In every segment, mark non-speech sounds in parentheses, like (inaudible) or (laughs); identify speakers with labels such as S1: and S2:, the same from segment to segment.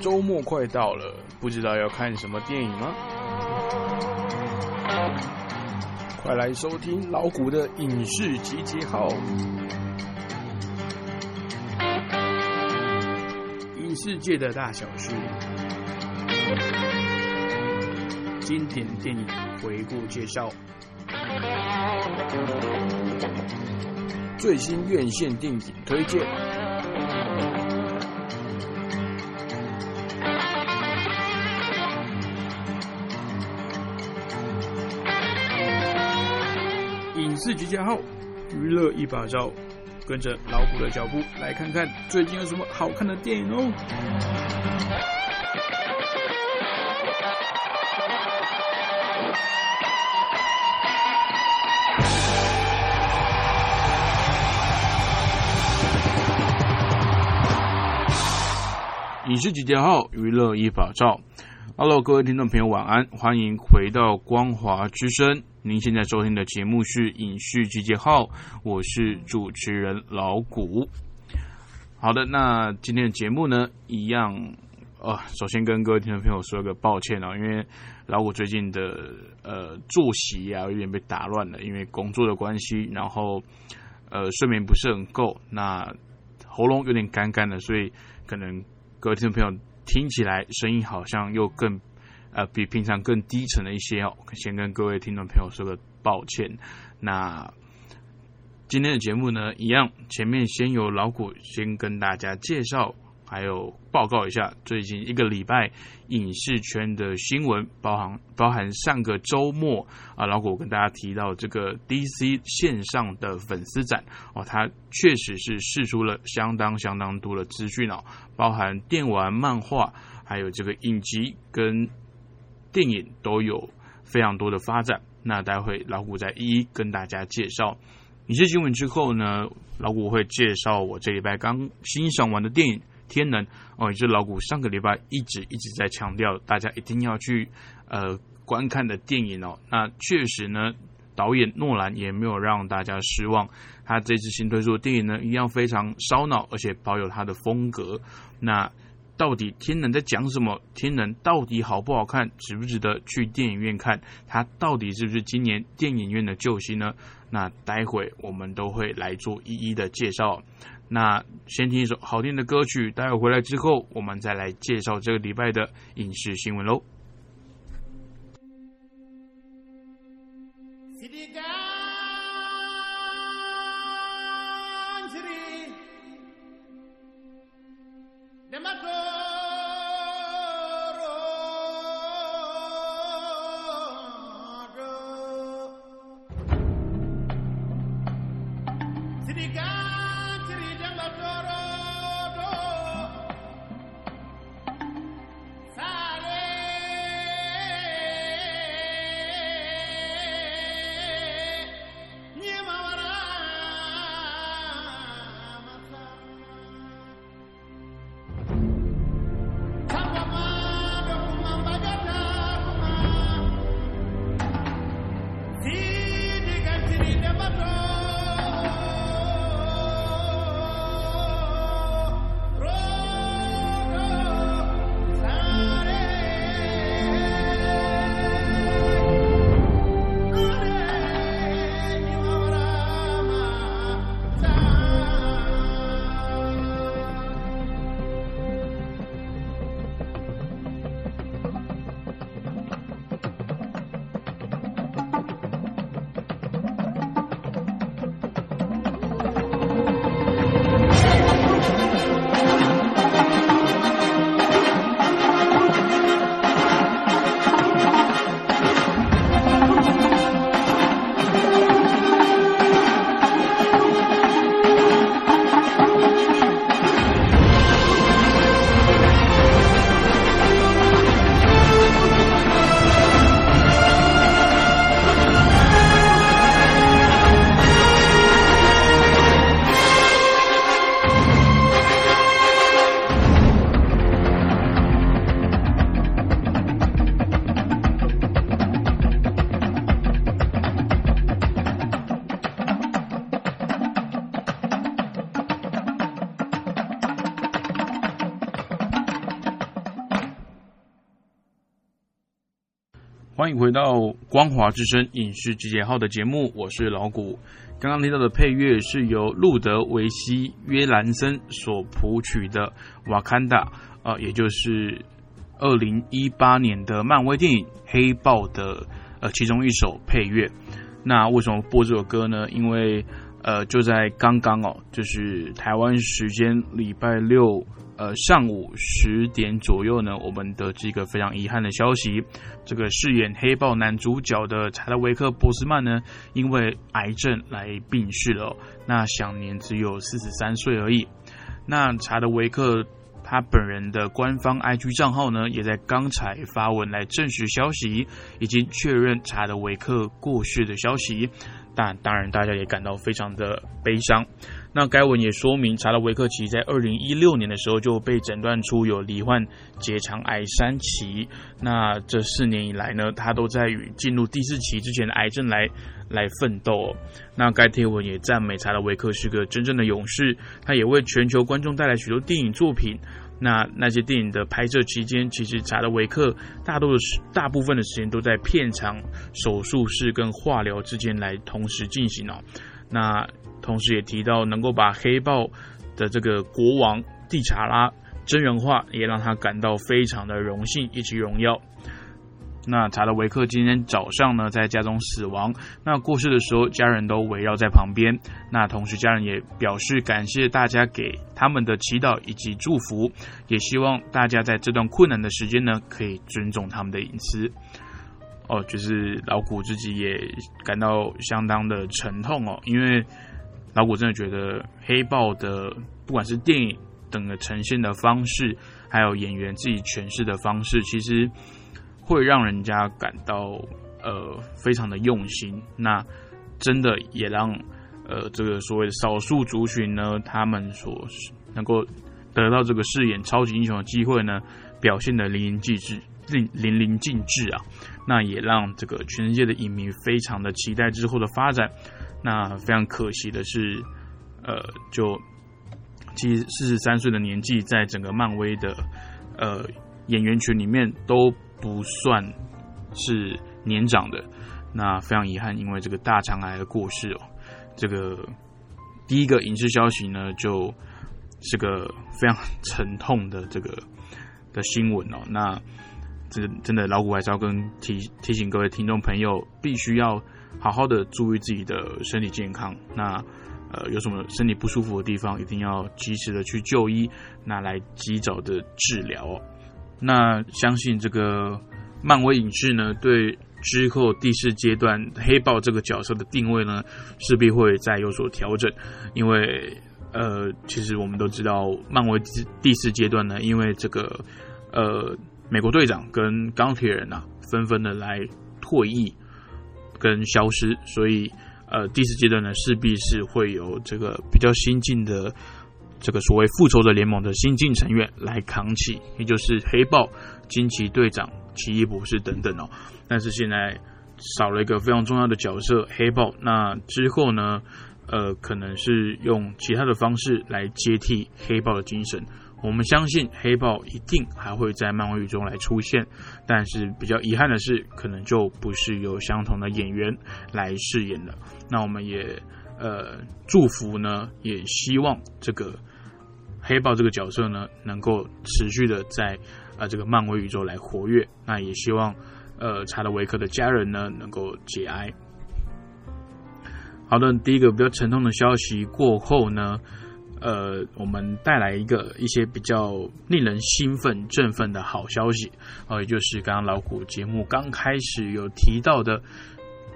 S1: 周末快到了，不知道要看什么电影吗？快来收听老谷的影视集结号，影视界的大小事，经典电影回顾介绍，最新院线电影推荐。影视集结号，娱乐一把照，跟着老虎的脚步来看看最近有什么好看的电影哦。影视集结号，娱乐一把照。Hello，各位听众朋友，晚安，欢迎回到光华之声。您现在收听的节目是影视集结号，我是主持人老谷。好的，那今天的节目呢，一样啊，首先跟各位听众朋友说个抱歉哦，因为老谷最近的呃作息啊有点被打乱了，因为工作的关系，然后呃睡眠不是很够，那喉咙有点干干的，所以可能各位听众朋友听起来声音好像又更。呃，比平常更低沉了一些哦，先跟各位听众朋友说个抱歉。那今天的节目呢，一样，前面先由老谷先跟大家介绍，还有报告一下最近一个礼拜影视圈的新闻，包含包含上个周末啊，老谷跟大家提到这个 DC 线上的粉丝展哦，它确实是释出了相当相当多的资讯哦，包含电玩、漫画，还有这个影集跟。电影都有非常多的发展，那待会老虎再一一跟大家介绍影视新闻之后呢，老虎会介绍我这礼拜刚欣赏完的电影《天能》哦，也是老虎上个礼拜一直一直在强调大家一定要去呃观看的电影哦。那确实呢，导演诺兰也没有让大家失望，他这次新推出的电影呢，一样非常烧脑，而且保有他的风格。那到底天能在讲什么？天能到底好不好看？值不值得去电影院看？它到底是不是今年电影院的救星呢？那待会我们都会来做一一的介绍。那先听一首好听的歌曲，待会回来之后，我们再来介绍这个礼拜的影视新闻喽。欢迎回到光华之声影视集结号的节目，我是老谷。刚刚听到的配乐是由路德维希约兰森所谱曲的《瓦坎达》啊，也就是二零一八年的漫威电影《黑豹》的呃其中一首配乐。那为什么播这首歌呢？因为呃就在刚刚哦，就是台湾时间礼拜六。呃，上午十点左右呢，我们得知一个非常遗憾的消息，这个饰演黑豹男主角的查德维克·波斯曼呢，因为癌症来病逝了，那享年只有四十三岁而已。那查德维克他本人的官方 IG 账号呢，也在刚才发文来证实消息，已经确认查德维克过世的消息。但当然，大家也感到非常的悲伤。那该文也说明，查德维克奇在二零一六年的时候就被诊断出有罹患结肠癌三期。那这四年以来呢，他都在与进入第四期之前的癌症来来奋斗。那该贴文也赞美查德维克是个真正的勇士，他也为全球观众带来许多电影作品。那那些电影的拍摄期间，其实查德维克大多的时大部分的时间都在片场、手术室跟化疗之间来同时进行哦。那同时也提到，能够把黑豹的这个国王蒂查拉真人化，也让他感到非常的荣幸以及荣耀。那查德维克今天早上呢，在家中死亡。那过世的时候，家人都围绕在旁边。那同时，家人也表示感谢大家给他们的祈祷以及祝福，也希望大家在这段困难的时间呢，可以尊重他们的隐私。哦，就是老古自己也感到相当的沉痛哦，因为老古真的觉得黑豹的不管是电影等的呈现的方式，还有演员自己诠释的方式，其实。会让人家感到呃非常的用心，那真的也让呃这个所谓的少数族群呢，他们所能够得到这个饰演超级英雄的机会呢，表现的淋漓尽致，淋淋漓尽致啊！那也让这个全世界的影迷非常的期待之后的发展。那非常可惜的是，呃，就其实四十三岁的年纪，在整个漫威的呃演员群里面都。不算是年长的，那非常遗憾，因为这个大肠癌的过世哦。这个第一个影视消息呢，就是个非常沉痛的这个的新闻哦。那这个真的老虎还是要跟提提醒各位听众朋友，必须要好好的注意自己的身体健康。那呃，有什么身体不舒服的地方，一定要及时的去就医，那来及早的治疗。那相信这个漫威影视呢，对之后第四阶段黑豹这个角色的定位呢，势必会再有所调整。因为呃，其实我们都知道，漫威第四阶段呢，因为这个呃，美国队长跟钢铁人啊，纷纷的来退役跟消失，所以呃，第四阶段呢，势必是会有这个比较新进的。这个所谓复仇者联盟的新晋成员来扛起，也就是黑豹、惊奇队长、奇异博士等等哦。但是现在少了一个非常重要的角色——黑豹。那之后呢？呃，可能是用其他的方式来接替黑豹的精神。我们相信黑豹一定还会在漫威宇宙来出现，但是比较遗憾的是，可能就不是由相同的演员来饰演了。那我们也呃祝福呢，也希望这个。黑豹这个角色呢，能够持续的在呃这个漫威宇宙来活跃。那也希望呃查德维克的家人呢能够节哀。好的，第一个比较沉痛的消息过后呢，呃，我们带来一个一些比较令人兴奋、振奋的好消息哦，也就是刚刚老虎节目刚开始有提到的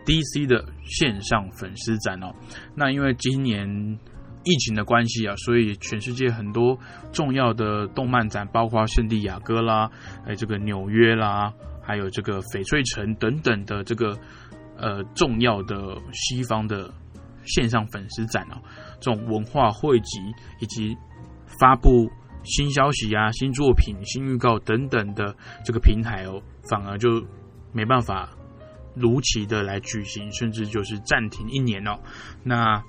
S1: DC 的线上粉丝展哦。那因为今年。疫情的关系啊，所以全世界很多重要的动漫展，包括圣地亚哥啦，哎，这个纽约啦，还有这个翡翠城等等的这个呃重要的西方的线上粉丝展哦，这种文化汇集以及发布新消息啊、新作品、新预告等等的这个平台哦，反而就没办法如期的来举行，甚至就是暂停一年哦。那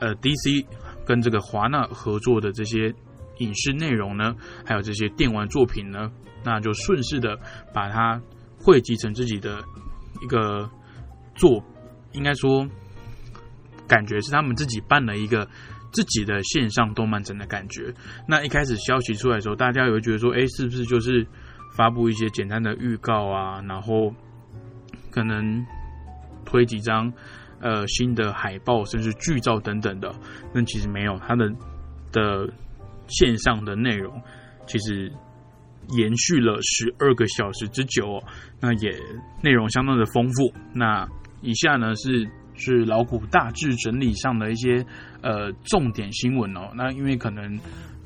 S1: 呃，DC。跟这个华纳合作的这些影视内容呢，还有这些电玩作品呢，那就顺势的把它汇集成自己的一个做，应该说感觉是他们自己办了一个自己的线上动漫展的感觉。那一开始消息出来的时候，大家也会觉得说，哎，是不是就是发布一些简单的预告啊，然后可能推几张呃新的海报，甚至剧照等等的。那其实没有，他的的线上的内容其实。延续了十二个小时之久，哦那也内容相当的丰富。那以下呢是是老谷大致整理上的一些呃重点新闻哦。那因为可能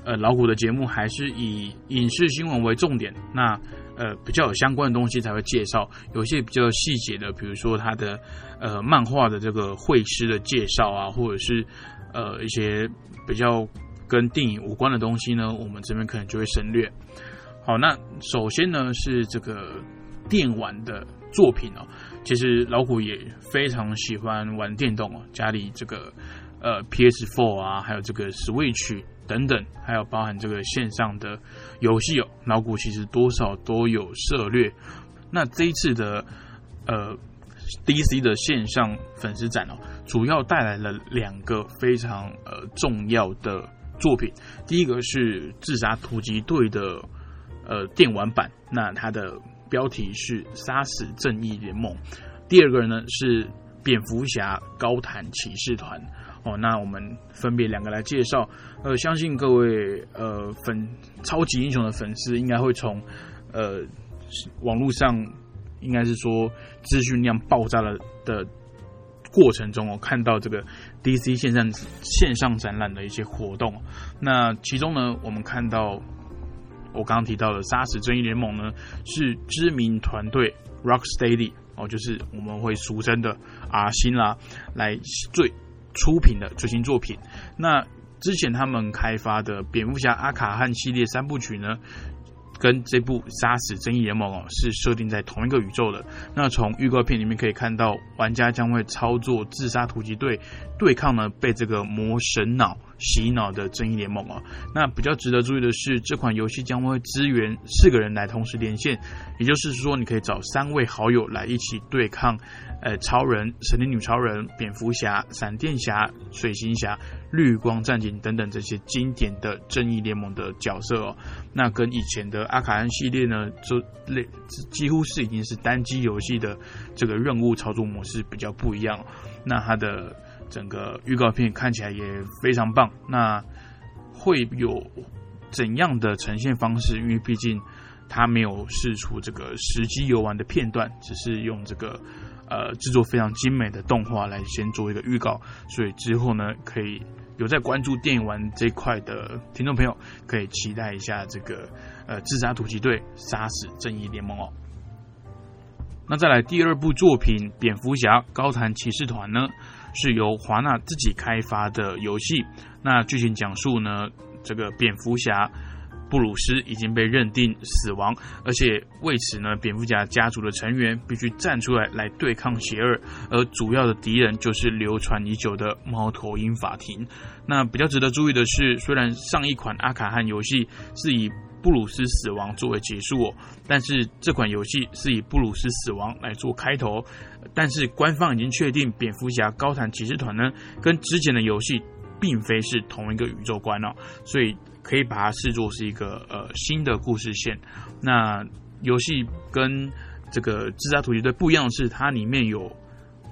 S1: 呃老谷的节目还是以影视新闻为重点，那呃比较有相关的东西才会介绍。有一些比较细节的，比如说他的呃漫画的这个绘师的介绍啊，或者是呃一些比较跟电影无关的东西呢，我们这边可能就会省略。好，那首先呢是这个电玩的作品哦。其实老虎也非常喜欢玩电动哦，家里这个呃 PS4 啊，还有这个 Switch 等等，还有包含这个线上的游戏哦，老虎其实多少都有涉猎。那这一次的呃 DC 的线上粉丝展哦，主要带来了两个非常呃重要的作品，第一个是自杀突击队的。呃，电玩版，那它的标题是《杀死正义联盟》。第二个人呢是《蝙蝠侠高谈骑士团》哦。那我们分别两个来介绍。呃，相信各位呃粉超级英雄的粉丝应该会从呃网络上应该是说资讯量爆炸了的过程中我，看到这个 DC 线上线上展览的一些活动。那其中呢，我们看到。我刚刚提到的《杀死正义联盟》呢，是知名团队 Rocksteady 哦，就是我们会俗称的阿星啦，来最出品的最新作品。那之前他们开发的蝙蝠侠阿卡汉系列三部曲呢？跟这部《杀死正义联盟》哦是设定在同一个宇宙的。那从预告片里面可以看到，玩家将会操作自杀突击队对抗呢被这个魔神脑洗脑的正义联盟哦。那比较值得注意的是，这款游戏将会支援四个人来同时连线，也就是说，你可以找三位好友来一起对抗。呃，超人、神力女超人、蝙蝠侠、闪电侠、水行侠、绿光战警等等这些经典的正义联盟的角色哦，那跟以前的阿卡恩系列呢，就类几乎是已经是单机游戏的这个任务操作模式比较不一样。那它的整个预告片看起来也非常棒。那会有怎样的呈现方式？因为毕竟它没有试出这个实际游玩的片段，只是用这个。呃，制作非常精美的动画来先做一个预告，所以之后呢，可以有在关注电影玩这块的听众朋友，可以期待一下这个呃自杀突击队杀死正义联盟哦。那再来第二部作品《蝙蝠侠高谈骑士团》呢，是由华纳自己开发的游戏，那剧情讲述呢，这个蝙蝠侠。布鲁斯已经被认定死亡，而且为此呢，蝙蝠侠家族的成员必须站出来来对抗邪恶，而主要的敌人就是流传已久的猫头鹰法庭。那比较值得注意的是，虽然上一款阿卡汉游戏是以布鲁斯死亡作为结束哦，但是这款游戏是以布鲁斯死亡来做开头。但是官方已经确定，蝙蝠侠高谈骑士团呢，跟之前的游戏并非是同一个宇宙观哦，所以。可以把它视作是一个呃新的故事线。那游戏跟这个自杀突击队不一样的是，它里面有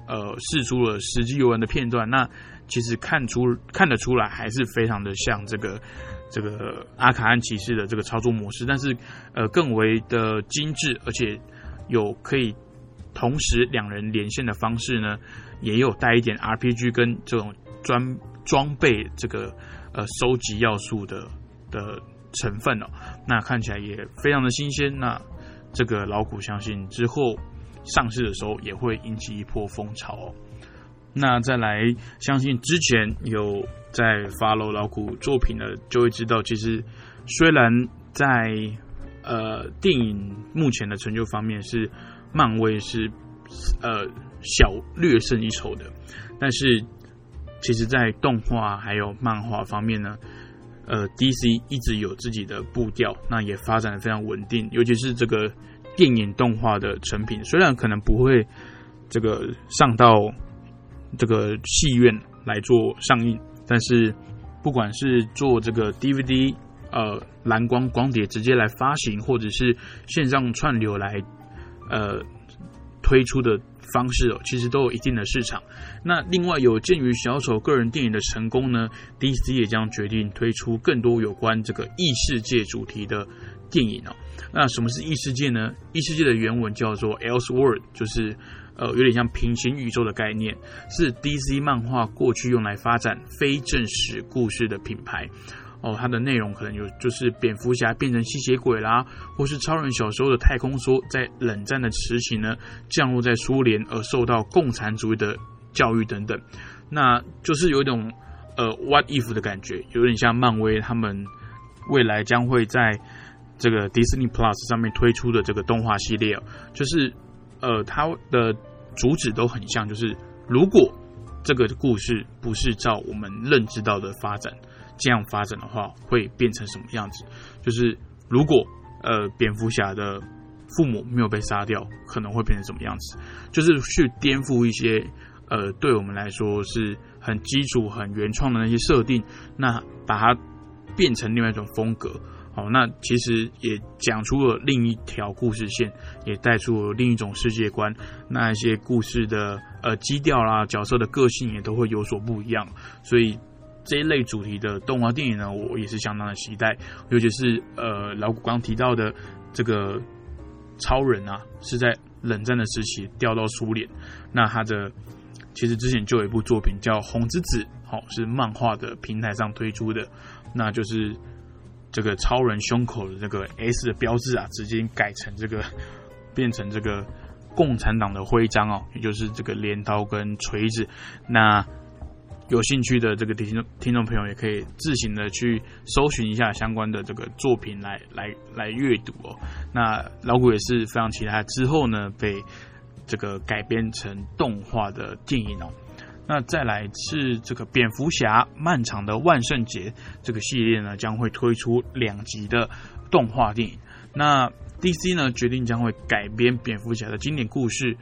S1: 呃试出了实际游玩的片段。那其实看出看得出来，还是非常的像这个这个阿卡安骑士的这个操作模式，但是呃更为的精致，而且有可以同时两人连线的方式呢，也有带一点 RPG 跟这种装装备这个呃收集要素的。的成分哦，那看起来也非常的新鲜。那这个老股相信之后上市的时候也会引起一波风潮哦。那再来，相信之前有在 follow 老股作品的，就会知道，其实虽然在呃电影目前的成就方面是漫威是呃小略胜一筹的，但是其实在动画还有漫画方面呢。呃，DC 一直有自己的步调，那也发展的非常稳定。尤其是这个电影动画的成品，虽然可能不会这个上到这个戏院来做上映，但是不管是做这个 DVD 呃蓝光光碟直接来发行，或者是线上串流来呃推出的方式哦，其实都有一定的市场。那另外有鉴于小丑个人电影的成功呢，DC 也将决定推出更多有关这个异世界主题的电影哦。那什么是异世界呢？异世界的原文叫做 Else World，就是呃有点像平行宇宙的概念，是 DC 漫画过去用来发展非正史故事的品牌哦。它的内容可能有就是蝙蝠侠变成吸血鬼啦，或是超人小时候的太空梭在冷战的时期呢降落在苏联而受到共产主义的教育等等。那就是有一种呃 What if 的感觉，有点像漫威他们未来将会在。这个 Disney Plus 上面推出的这个动画系列，就是呃，它的主旨都很像，就是如果这个故事不是照我们认知到的发展这样发展的话，会变成什么样子？就是如果呃，蝙蝠侠的父母没有被杀掉，可能会变成什么样子？就是去颠覆一些呃，对我们来说是很基础、很原创的那些设定，那把它变成另外一种风格。好，那其实也讲出了另一条故事线，也带出了另一种世界观。那一些故事的呃基调啦，角色的个性也都会有所不一样。所以这一类主题的动画电影呢，我也是相当的期待。尤其是呃老古刚提到的这个超人啊，是在冷战的时期调到苏联。那他的其实之前就有一部作品叫《红之子》，好是漫画的平台上推出的，那就是。这个超人胸口的这个 S 的标志啊，直接改成这个，变成这个共产党的徽章哦，也就是这个镰刀跟锤子。那有兴趣的这个听众听众朋友，也可以自行的去搜寻一下相关的这个作品来来来阅读哦。那老谷也是非常期待之后呢，被这个改编成动画的电影哦。那再来是这个蝙蝠侠漫长的万圣节这个系列呢，将会推出两集的动画电影。那 DC 呢决定将会改编蝙蝠侠的经典故事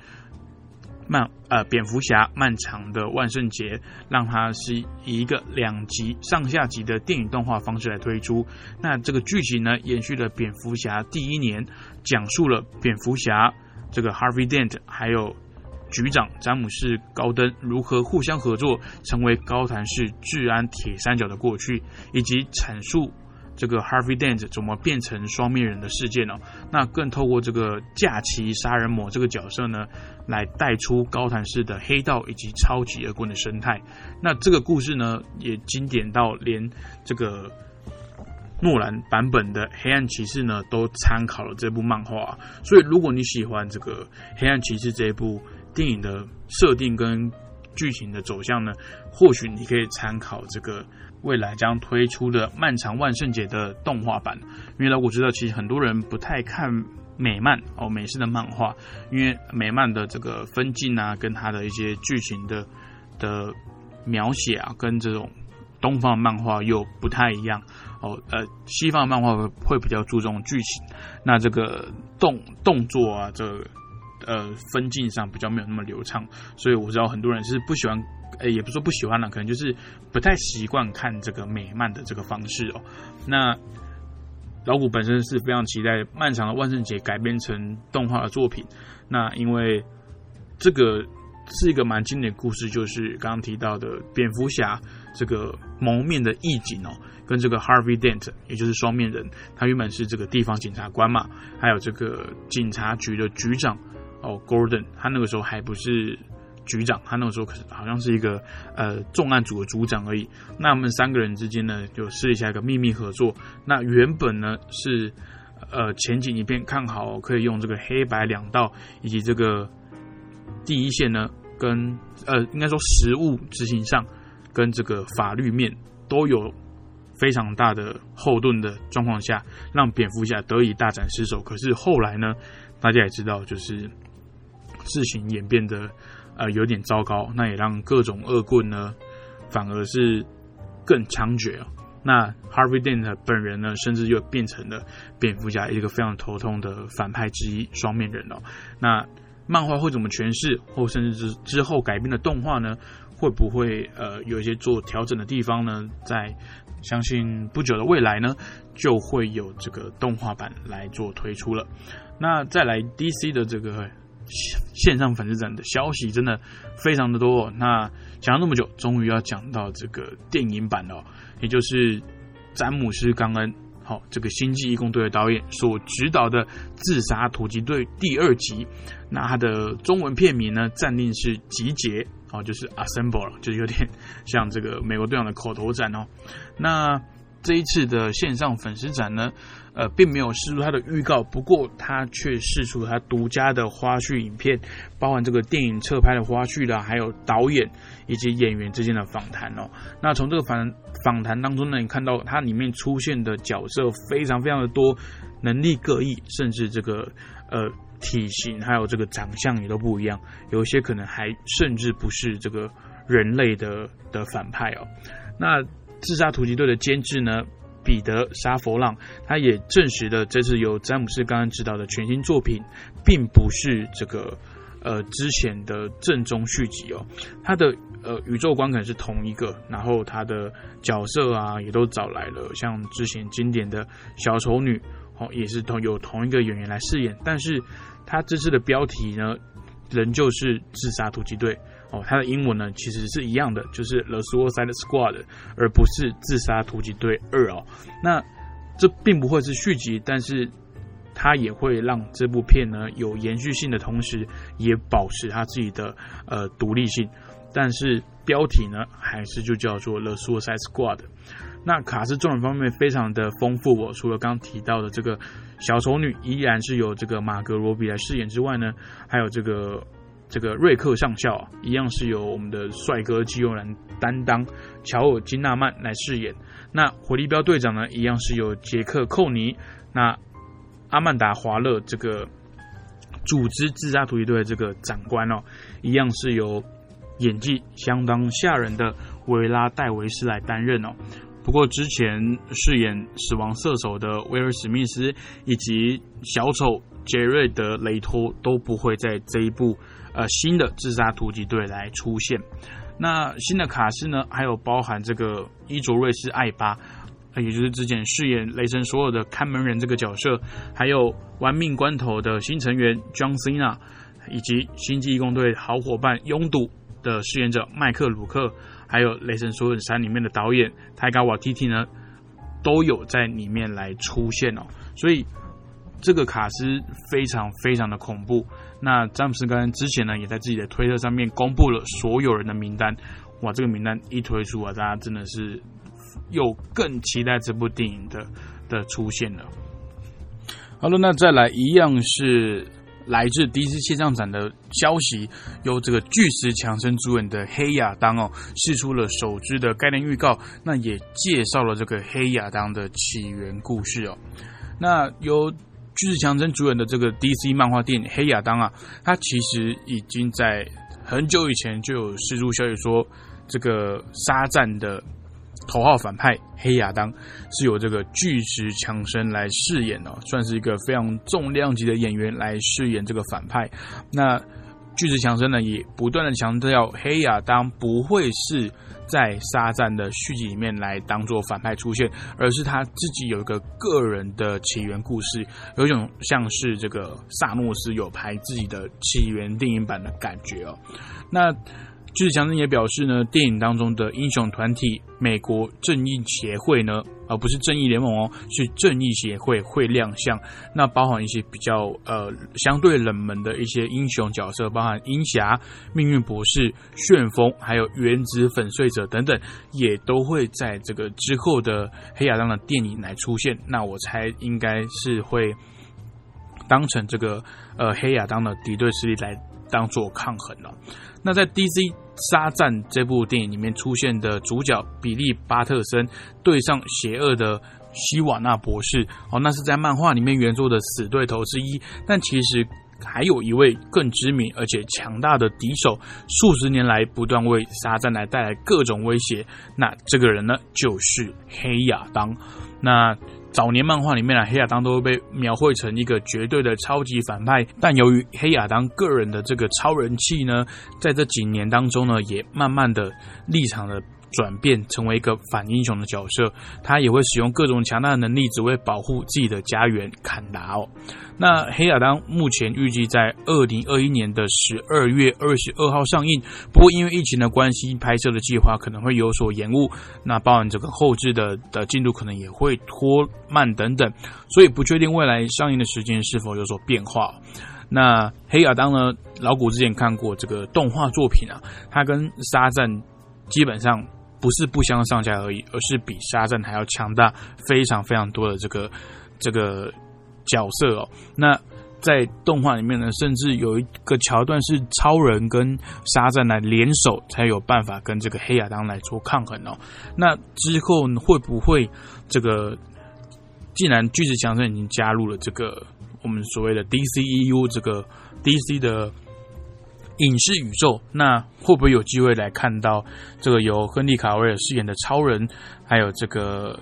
S1: 漫呃蝙蝠侠漫长的万圣节，让它是以一个两集上下集的电影动画方式来推出。那这个剧情呢延续了蝙蝠侠第一年，讲述了蝙蝠侠这个 Harvey Dent 还有。局长詹姆士·高登如何互相合作，成为高谭市治安铁三角的过去，以及阐述这个 Harvey Dent 怎么变成双面人的事件呢？那更透过这个假期杀人魔这个角色呢，来带出高谭市的黑道以及超级恶棍的生态。那这个故事呢，也经典到连这个诺兰版本的黑暗骑士呢，都参考了这部漫画。所以，如果你喜欢这个黑暗骑士这一部，电影的设定跟剧情的走向呢？或许你可以参考这个未来将推出的《漫长万圣节》的动画版。因为呢，我知道其实很多人不太看美漫哦，美式的漫画，因为美漫的这个分镜啊，跟它的一些剧情的的描写啊，跟这种东方漫画又不太一样哦。呃，西方漫画会比较注重剧情，那这个动动作啊，这。呃，分镜上比较没有那么流畅，所以我知道很多人是不喜欢，呃，也不说不喜欢了，可能就是不太习惯看这个美漫的这个方式哦。那老谷本身是非常期待漫长的万圣节改编成动画的作品，那因为这个是一个蛮经典故事，就是刚刚提到的蝙蝠侠这个蒙面的义警哦，跟这个 Harvey Dent，也就是双面人，他原本是这个地方检察官嘛，还有这个警察局的局长。哦，Gordon，他那个时候还不是局长，他那个时候可是好像是一个呃重案组的组长而已。那我们三个人之间呢，就试一下一个秘密合作。那原本呢是呃前景一片看好，可以用这个黑白两道以及这个第一线呢，跟呃应该说实物执行上跟这个法律面都有非常大的后盾的状况下，让蝙蝠侠得以大展身手。可是后来呢，大家也知道，就是。事情演变得呃有点糟糕，那也让各种恶棍呢反而是更猖獗哦。那 Harvey Dent 本人呢，甚至又变成了蝙蝠侠一个非常头痛的反派之一，双面人哦。那漫画会怎么诠释，或甚至之之后改编的动画呢？会不会呃有一些做调整的地方呢？在相信不久的未来呢，就会有这个动画版来做推出了。那再来 DC 的这个线上粉丝展的消息真的非常的多。那讲了那么久，终于要讲到这个电影版了，也就是詹姆斯·冈恩。好，这个星际义工队的导演所指导的《自杀突击队》第二集，那它的中文片名呢，暂定是集结，哦，就是 Assemble，就有点像这个美国队长的口头战哦。那这一次的线上粉丝展呢？呃，并没有试出它的预告，不过它却试出它独家的花絮影片，包含这个电影侧拍的花絮啦，还有导演以及演员之间的访谈哦。那从这个访访谈当中呢，你看到它里面出现的角色非常非常的多，能力各异，甚至这个呃体型还有这个长相也都不一样，有一些可能还甚至不是这个人类的的反派哦。那自杀突击队的监制呢？彼得·沙佛朗，他也证实了这次由詹姆斯·刚刚执导的全新作品，并不是这个呃之前的正宗续集哦。他的呃宇宙观可能是同一个，然后他的角色啊也都找来了，像之前经典的小丑女哦，也是同有同一个演员来饰演。但是他这次的标题呢，仍旧是自杀突击队。哦，它的英文呢其实是一样的，就是 The Suicide Squad，而不是自杀突击队二哦。那这并不会是续集，但是它也会让这部片呢有延续性的同时，也保持它自己的呃独立性。但是标题呢还是就叫做 The Suicide Squad。那卡斯众人方面非常的丰富哦，除了刚提到的这个小丑女依然是由这个马格罗比来饰演之外呢，还有这个。这个瑞克上校，一样是由我们的帅哥肌肉男担当乔尔金纳曼来饰演。那火力标队长呢，一样是由杰克寇尼。那阿曼达华勒这个组织自杀突击队的这个长官哦，一样是由演技相当吓人的维拉戴维斯来担任哦。不过之前饰演死亡射手的威尔史密斯以及小丑杰瑞德雷托都不会在这一部。呃，新的自杀突击队来出现。那新的卡斯呢，还有包含这个伊卓瑞斯艾巴，也就是之前饰演雷神所有的看门人这个角色，还有玩命关头的新成员 John Cena，以及星际义工队好伙伴拥堵的饰演者麦克鲁克，还有雷神所有山里面的导演泰嘎瓦蒂蒂呢，都有在里面来出现哦。所以这个卡斯非常非常的恐怖。那詹姆斯·跟之前呢，也在自己的推特上面公布了所有人的名单。哇，这个名单一推出啊，大家真的是又更期待这部电影的的出现了。好了，那再来一样是来自第一次线上展的消息，由这个巨石强森主演的《黑亚当》哦，释出了首支的概念预告，那也介绍了这个黑亚当的起源故事哦。那由巨石强森主演的这个 DC 漫画电影《黑亚当》啊，他其实已经在很久以前就有释出消息说，这个沙赞的头号反派黑亚当是由这个巨石强森来饰演的，算是一个非常重量级的演员来饰演这个反派。那巨石强森呢，也不断的强调黑亚当不会是。在沙赞的续集里面来当做反派出现，而是他自己有一个个人的起源故事，有一种像是这个萨诺斯有拍自己的起源电影版的感觉哦。那。巨石强森也表示呢，电影当中的英雄团体美国正义协会呢，而不是正义联盟哦，是正义协会会亮相。那包含一些比较呃相对冷门的一些英雄角色，包含鹰侠、命运博士、旋风，还有原子粉碎者等等，也都会在这个之后的黑亚当的电影来出现。那我猜应该是会当成这个呃黑亚当的敌对势力来当做抗衡了。那在 DC 沙战这部电影里面出现的主角比利巴特森对上邪恶的希瓦纳博士，哦，那是在漫画里面原作的死对头之一。但其实还有一位更知名而且强大的敌手，数十年来不断为沙赞来带来各种威胁。那这个人呢，就是黑亚当。那早年漫画里面啊，黑亚当都会被描绘成一个绝对的超级反派。但由于黑亚当个人的这个超人气呢，在这几年当中呢，也慢慢的立场的。转变成为一个反英雄的角色，他也会使用各种强大的能力，只为保护自己的家园坎达哦。那黑亚当目前预计在二零二一年的十二月二十二号上映，不过因为疫情的关系，拍摄的计划可能会有所延误，那包含这个后置的的进度可能也会拖慢等等，所以不确定未来上映的时间是否有所变化。那黑亚当呢？老古之前看过这个动画作品啊，他跟沙赞基本上。不是不相上下而已，而是比沙赞还要强大非常非常多的这个这个角色哦。那在动画里面呢，甚至有一个桥段是超人跟沙赞来联手，才有办法跟这个黑亚当来做抗衡哦。那之后会不会这个？既然巨石强森已经加入了这个我们所谓的 DCEU 这个 DC 的。影视宇宙，那会不会有机会来看到这个由亨利卡维尔饰演的超人，还有这个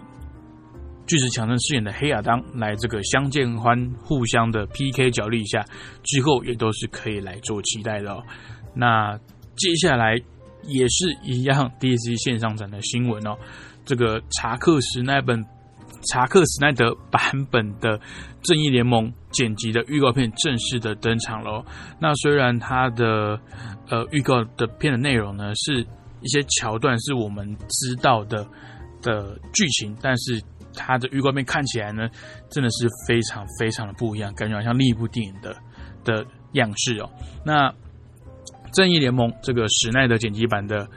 S1: 巨石强森饰演的黑亚当来这个相见欢，互相的 PK 角力一下，之后也都是可以来做期待的。哦那接下来也是一样 DC 线上展的新闻哦，这个查克史奈本。查克·史奈德版本的《正义联盟》剪辑的预告片正式的登场了。那虽然它的呃预告的片的内容呢，是一些桥段是我们知道的的剧情，但是它的预告片看起来呢，真的是非常非常的不一样，感觉好像另一部电影的的样式哦。那《正义联盟》这个史奈德剪辑版的。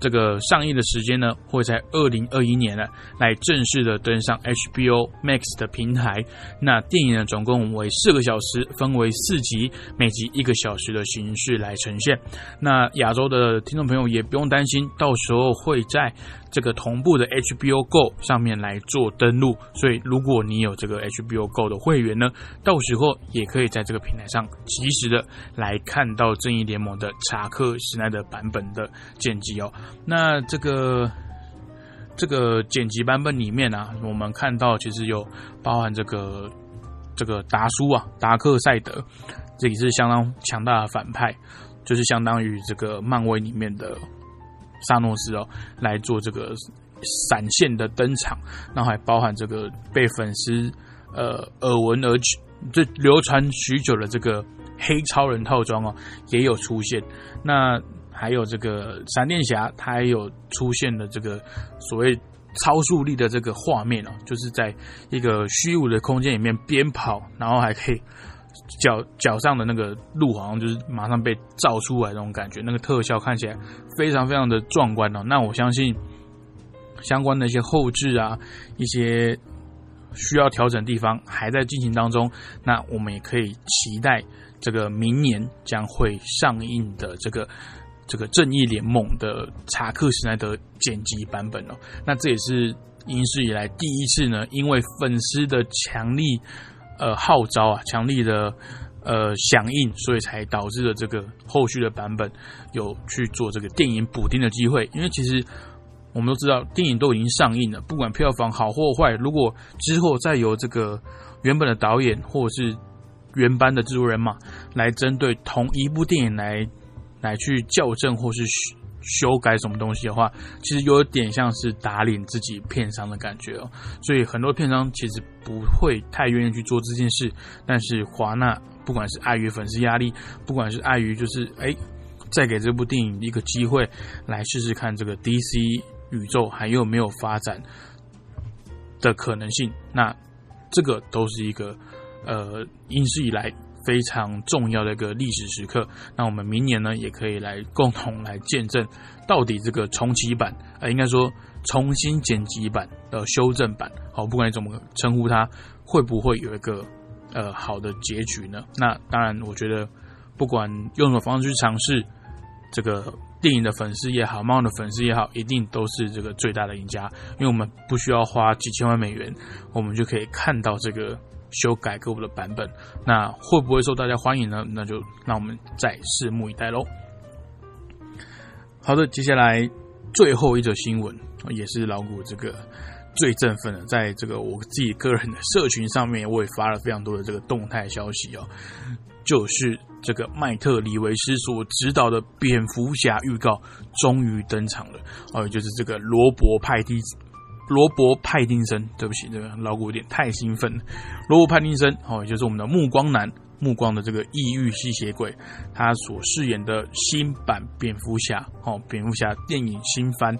S1: 这个上映的时间呢，会在二零二一年呢，来正式的登上 HBO Max 的平台。那电影呢，总共为四个小时，分为四集，每集一个小时的形式来呈现。那亚洲的听众朋友也不用担心，到时候会在。这个同步的 HBO Go 上面来做登录，所以如果你有这个 HBO Go 的会员呢，到时候也可以在这个平台上及时的来看到正义联盟的查克·史奈德版本的剪辑哦。那这个这个剪辑版本里面啊，我们看到其实有包含这个这个达叔啊，达克赛德，这也是相当强大的反派，就是相当于这个漫威里面的。萨诺斯哦，来做这个闪现的登场，然后还包含这个被粉丝呃耳闻而这流传许久的这个黑超人套装哦，也有出现。那还有这个闪电侠，他也有出现的这个所谓超速力的这个画面哦，就是在一个虚无的空间里面边跑，然后还可以。脚脚上的那个路好像就是马上被照出来那种感觉，那个特效看起来非常非常的壮观哦。那我相信相关的一些后置啊，一些需要调整地方还在进行当中。那我们也可以期待这个明年将会上映的这个这个正义联盟的查克史奈德剪辑版本哦。那这也是影史以来第一次呢，因为粉丝的强力。呃，号召啊，强力的呃响应，所以才导致了这个后续的版本有去做这个电影补丁的机会。因为其实我们都知道，电影都已经上映了，不管票房好或坏，如果之后再由这个原本的导演或者是原班的制作人嘛，来针对同一部电影来来去校正或是。修改什么东西的话，其实有点像是打脸自己片商的感觉哦。所以很多片商其实不会太愿意去做这件事。但是华纳不管是碍于粉丝压力，不管是碍于就是哎，再给这部电影一个机会来试试看这个 DC 宇宙还有没有发展的可能性，那这个都是一个呃，因史以来。非常重要的一个历史时刻，那我们明年呢也可以来共同来见证，到底这个重启版，呃，应该说重新剪辑版的修正版，好，不管你怎么称呼它，会不会有一个呃好的结局呢？那当然，我觉得不管用什么方式去尝试，这个电影的粉丝也好，漫画的粉丝也好，一定都是这个最大的赢家，因为我们不需要花几千万美元，我们就可以看到这个。修改过的版本。那会不会受大家欢迎呢？那就让我们再拭目以待喽。好的，接下来最后一则新闻也是老古这个最振奋的，在这个我自己个人的社群上面，我也发了非常多的这个动态消息哦，就是这个麦特李维斯所指导的蝙蝠侠预告终于登场了哦，就是这个罗伯派蒂罗伯派丁森，对不起，这个老古有点太兴奋了，罗伯派丁森哦，也就是我们的暮光男。目光的这个异域吸血鬼，他所饰演的新版蝙蝠侠，哦，蝙蝠侠电影新番，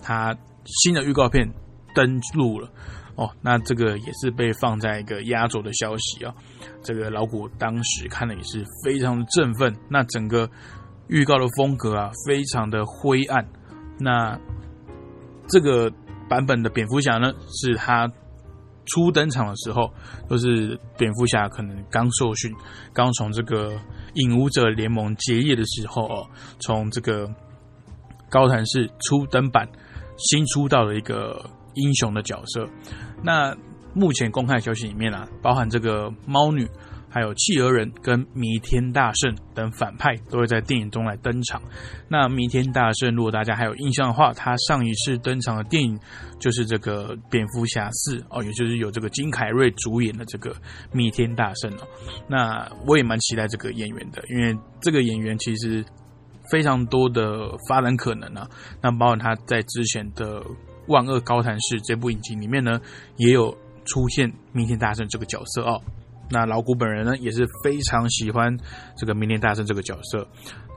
S1: 他新的预告片登录了，哦，那这个也是被放在一个压轴的消息啊。这个老古当时看了也是非常的振奋。那整个预告的风格啊，非常的灰暗。那这个版本的蝙蝠侠呢，是他。初登场的时候，都是蝙蝠侠可能刚受训，刚从这个影武者联盟结业的时候哦，从这个高谭市初登版新出道的一个英雄的角色。那目前公开消息里面啊，包含这个猫女。还有企鹅人跟弥天大圣等反派都会在电影中来登场。那弥天大圣，如果大家还有印象的话，他上一次登场的电影就是这个蝙蝠侠四哦，也就是有这个金凯瑞主演的这个弥天大圣哦。那我也蛮期待这个演员的，因为这个演员其实非常多的发展可能啊。那包括他在之前的《万恶高谭市》这部影集里面呢，也有出现弥天大圣这个角色哦。那老古本人呢也是非常喜欢这个明年大圣这个角色。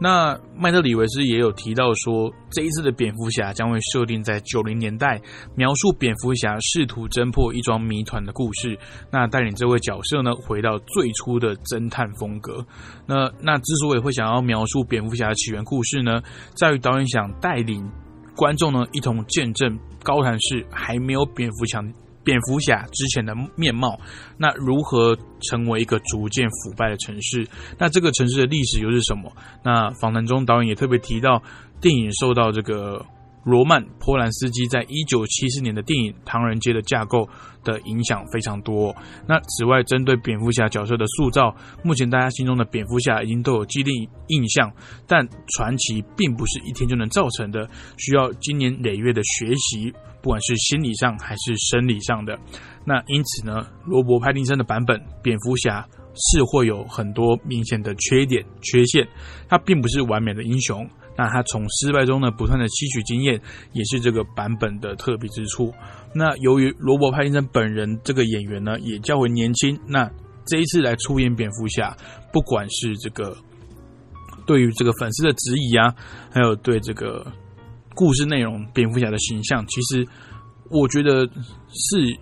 S1: 那麦特里维斯也有提到说，这一次的蝙蝠侠将会设定在九零年代，描述蝙蝠侠试图侦破一桩谜团的故事。那带领这位角色呢回到最初的侦探风格。那那之所以会想要描述蝙蝠侠的起源故事呢，在于导演想带领观众呢一同见证高谭市还没有蝙蝠侠。蝙蝠侠之前的面貌，那如何成为一个逐渐腐败的城市？那这个城市的历史又是什么？那访谈中导演也特别提到，电影受到这个罗曼·波兰斯基在一九七四年的电影《唐人街》的架构的影响非常多。那此外，针对蝙蝠侠角色的塑造，目前大家心中的蝙蝠侠已经都有既定印象，但传奇并不是一天就能造成的，需要经年累月的学习。不管是心理上还是生理上的，那因此呢，罗伯·派丁森的版本蝙蝠侠是会有很多明显的缺点、缺陷。他并不是完美的英雄，那他从失败中呢不断的吸取经验，也是这个版本的特别之处。那由于罗伯·派丁森本人这个演员呢也较为年轻，那这一次来出演蝙蝠侠，不管是这个对于这个粉丝的质疑啊，还有对这个。故事内容，蝙蝠侠的形象，其实我觉得是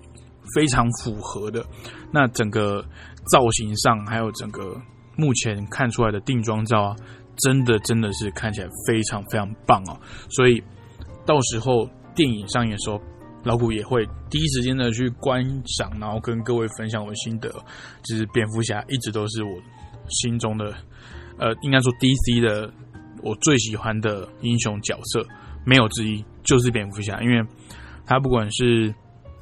S1: 非常符合的。那整个造型上，还有整个目前看出来的定妆照啊，真的真的是看起来非常非常棒哦。所以到时候电影上映的时候，老古也会第一时间的去观赏，然后跟各位分享我的心得。就是蝙蝠侠一直都是我心中的，呃，应该说 DC 的我最喜欢的英雄角色。没有之一，就是蝙蝠侠，因为他不管是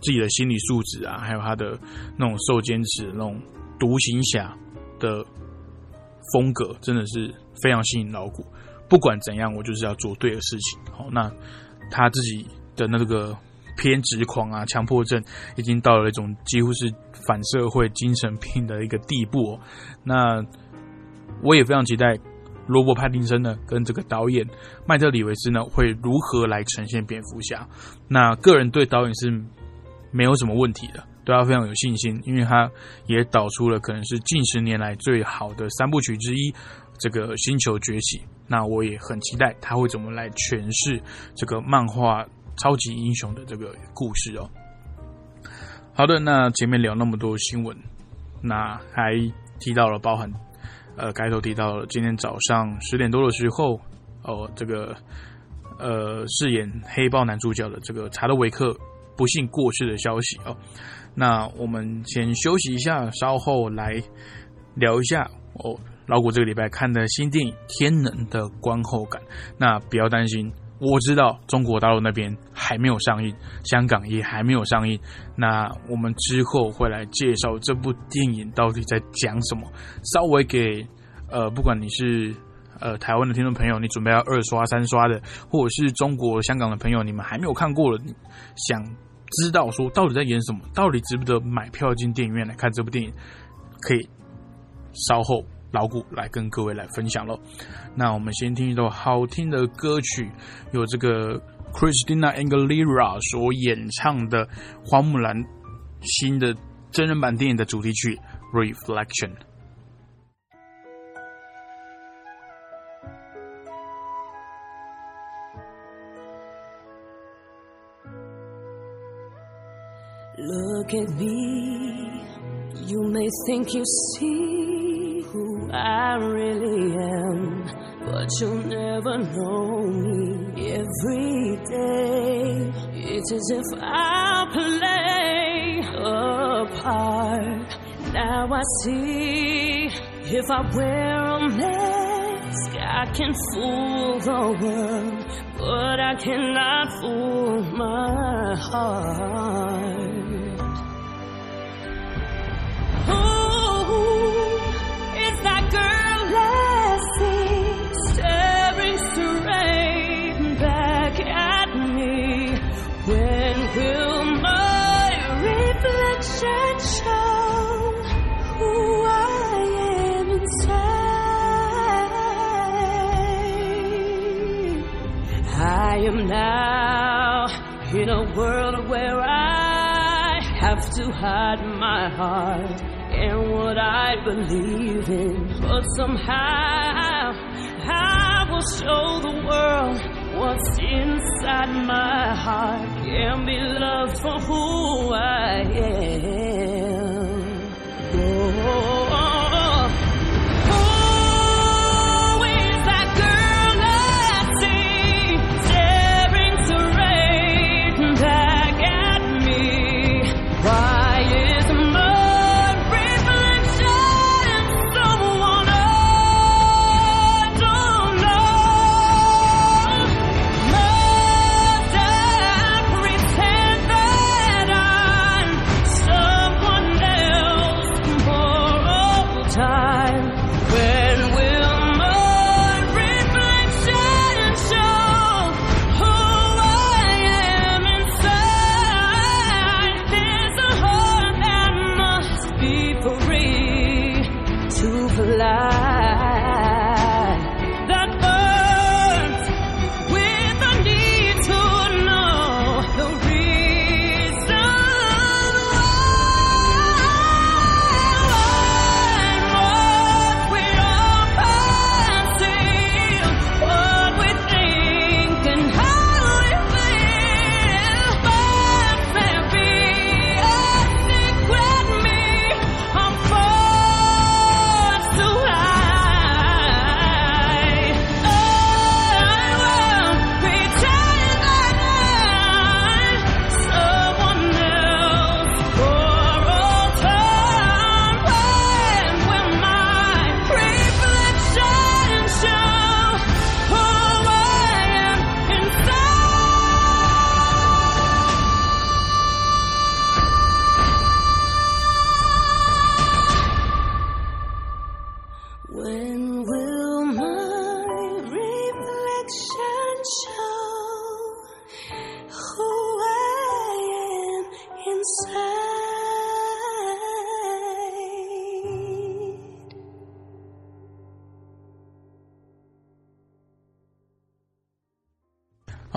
S1: 自己的心理素质啊，还有他的那种受坚持、那种独行侠的风格，真的是非常吸引老骨。不管怎样，我就是要做对的事情。好，那他自己的那个偏执狂啊、强迫症，已经到了一种几乎是反社会精神病的一个地步。那我也非常期待。罗伯·派丁森呢，跟这个导演麦特·里维斯呢，会如何来呈现蝙蝠侠？那个人对导演是没有什么问题的，对他非常有信心，因为他也导出了可能是近十年来最好的三部曲之一《这个星球崛起》。那我也很期待他会怎么来诠释这个漫画超级英雄的这个故事哦。好的，那前面聊那么多新闻，那还提到了包含。呃，开头提到了今天早上十点多的时候，哦，这个呃，饰演黑豹男主角的这个查德维克不幸过世的消息哦。那我们先休息一下，稍后来聊一下哦。老谷这个礼拜看的新电影《天能》的观后感。那不要担心，
S2: 我知道中国大陆那边还没有上映，香港也还没有上映。那我们之后会来介绍这部电影到底在讲什么，稍微给呃，不管你是呃台湾的听众朋友，你准备要二刷三刷的，或者是中国香港的朋友，你们还没有看过了，想知道说到底在演什么，到底值不得买票进电影院来看这部电影，可以稍后。老谷来跟各位来分享喽。那我们先听一首好听的歌曲，有这个 Christina Aguilera 所演唱的《花木兰》新的真人版电影的主题曲《Reflection》。Look at me, you may think you see. I really am. But you'll never know me every day. It's as if I play a part. Now I see if I wear a mask, I can fool the world, but I cannot fool my heart. To hide my heart and what I believe in. But somehow I will show the world what's inside my heart can be loved for who I am.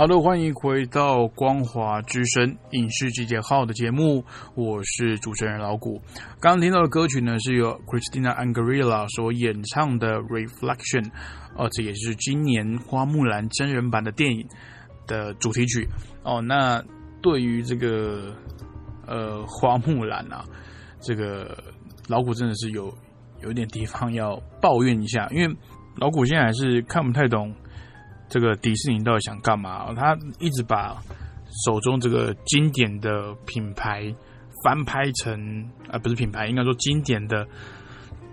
S2: 好的，欢迎回到光华之声影视集结号的节目，我是主持人老谷。刚刚听到的歌曲呢，是由 Christina Aguilera 所演唱的《Reflection》，哦，这也是今年花木兰真人版的电影的主题曲。哦，那对于这个呃花木兰啊，这个老谷真的是有有点地方要抱怨一下，因为老谷现在还是看不太懂。这个迪士尼到底想干嘛？他一直把手中这个经典的品牌翻拍成，啊，不是品牌，应该说经典的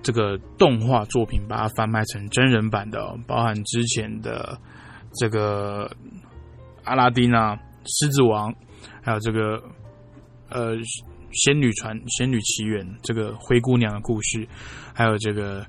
S2: 这个动画作品，把它翻拍成真人版的，包含之前的这个
S1: 阿拉丁啊、狮子王，还有这个呃仙女传、仙女奇缘这个灰姑娘的故事，还有这个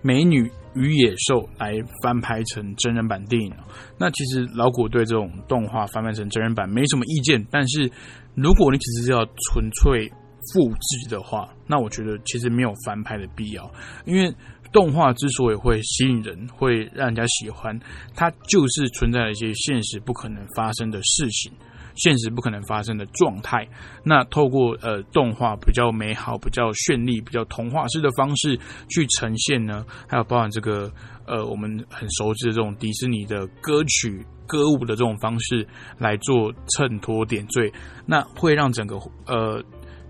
S1: 美女与野兽来翻拍成真人版电影。那其实老古对这种动画翻拍成真人版没什么意见，但是如果你只是要纯粹复制的话，那我觉得其实没有翻拍的必要，因为。动画之所以会吸引人，会让人家喜欢，它就是存在一些现实不可能发生的事情，现实不可能发生的状态。那透过呃动画比较美好、比较绚丽、比较童话式的方式去呈现呢，还有包含这个呃我们很熟知的这种迪士尼的歌曲、歌舞的这种方式来做衬托点缀，那会让整个呃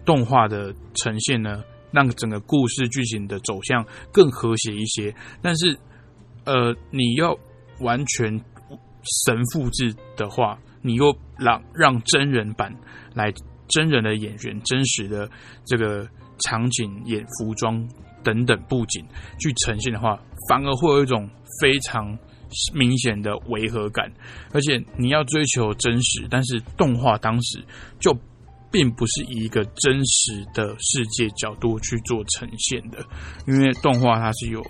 S1: 动画的呈现呢。让整个故事剧情的走向更和谐一些，但是，呃，你要完全神复制的话，你又让让真人版来真人的演员、真实的这个场景、演服装等等布景去呈现的话，反而会有一种非常明显的违和感，而且你要追求真实，但是动画当时就。并不是以一个真实的世界角度去做呈现的，因为动画它是有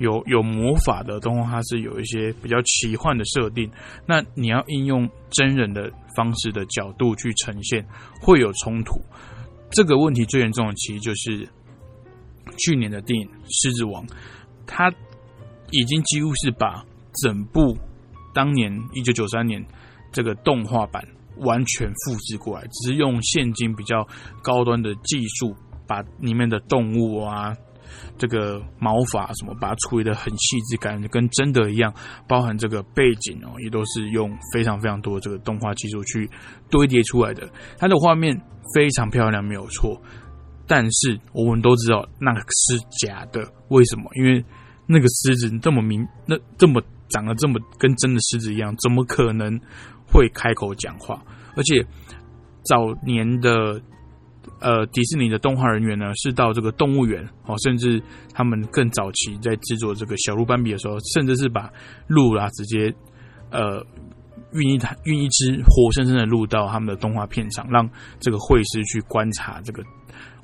S1: 有有魔法的，动画它是有一些比较奇幻的设定。那你要应用真人的方式的角度去呈现，会有冲突。这个问题最严重的其实就是去年的电影《狮子王》，它已经几乎是把整部当年一九九三年这个动画版。完全复制过来，只是用现今比较高端的技术，把里面的动物啊，这个毛发什么，把它处理的很细致，感觉跟真的一样。包含这个背景哦，也都是用非常非常多的这个动画技术去堆叠出来的。它的画面非常漂亮，没有错。但是我们都知道那个是假的，为什么？因为那个狮子这么明，那这么长得这么跟真的狮子一样，怎么可能？会开口讲话，而且早年的呃迪士尼的动画人员呢，是到这个动物园哦，甚至他们更早期在制作这个小鹿斑比的时候，甚至是把鹿啊直接呃运一台运一只活生生的鹿到他们的动画片场，让这个绘师去观察这个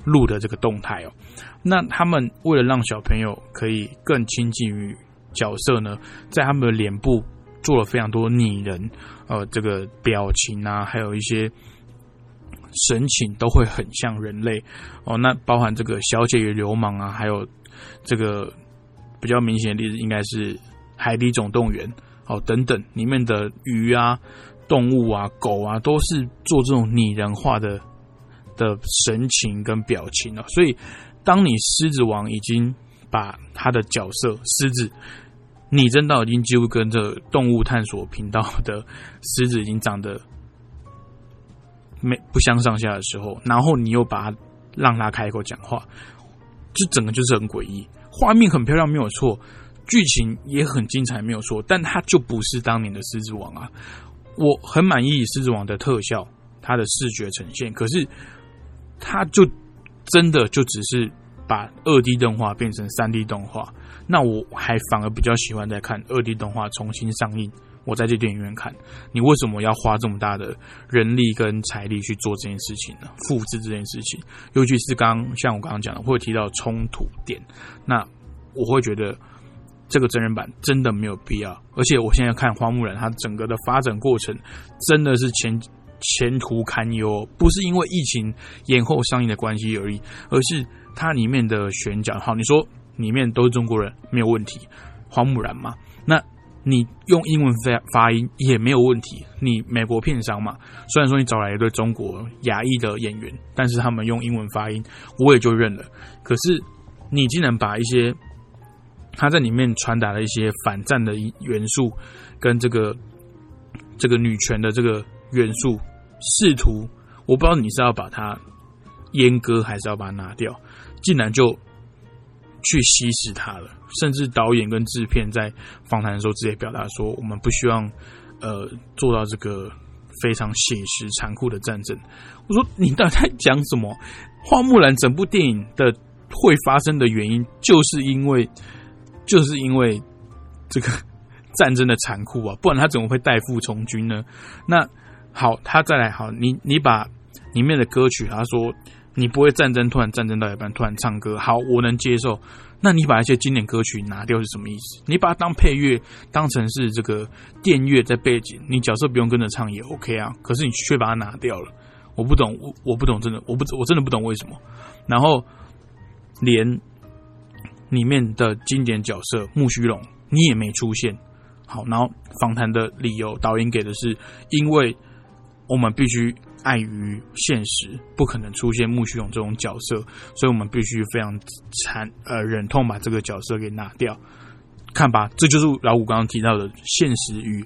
S1: 鹿的这个动态哦。那他们为了让小朋友可以更亲近于角色呢，在他们的脸部。做了非常多拟人，呃，这个表情啊，还有一些神情都会很像人类哦。那包含这个小姐与流氓啊，还有这个比较明显的例子，应该是《海底总动员》哦等等，里面的鱼啊、动物啊、狗啊，都是做这种拟人化的的神情跟表情了。所以，当你狮子王已经把他的角色狮子。拟真到已经几乎跟这动物探索频道的狮子已经长得没不相上下的时候，然后你又把它让他开口讲话，这整个就是很诡异。画面很漂亮，没有错，剧情也很精彩，没有错，但它就不是当年的狮子王啊！我很满意狮子王的特效，它的视觉呈现，可是它就真的就只是把二 D 动画变成三 D 动画。那我还反而比较喜欢在看二 D 动画重新上映，我再去电影院看。你为什么要花这么大的人力跟财力去做这件事情呢？复制这件事情，尤其是刚像我刚刚讲的，会提到冲突点，那我会觉得这个真人版真的没有必要。而且我现在看花木兰，它整个的发展过程真的是前前途堪忧，不是因为疫情延后上映的关系而已，而是它里面的选角。好，你说。里面都是中国人，没有问题。花木兰嘛，那你用英文发发音也没有问题。你美国片商嘛，虽然说你找来一对中国亚裔的演员，但是他们用英文发音，我也就认了。可是你竟然把一些他在里面传达的一些反战的元素，跟这个这个女权的这个元素，试图我不知道你是要把它阉割，还是要把它拿掉，竟然就。去稀释它了，甚至导演跟制片在访谈的时候直接表达说：“我们不希望呃做到这个非常写实残酷的战争。”我说：“你到底在讲什么？”花木兰整部电影的会发生的原因，就是因为 (laughs) 就是因为这个战争的残酷啊，不然他怎么会代父从军呢？那好，他再来好，你你把里面的歌曲，他说你不会战争，突然战争到一半突然唱歌，好，我能接受。那你把一些经典歌曲拿掉是什么意思？你把它当配乐，当成是这个电乐在背景，你角色不用跟着唱也 OK 啊。可是你却把它拿掉了，我不懂，我我不懂，真的，我不我真的不懂为什么。然后连里面的经典角色木须龙你也没出现，好，然后访谈的理由导演给的是，因为我们必须碍于现实，不可能出现木须龙这种角色，所以我们必须非常惨呃忍痛把这个角色给拿掉。看吧，这就是老五刚刚提到的现实与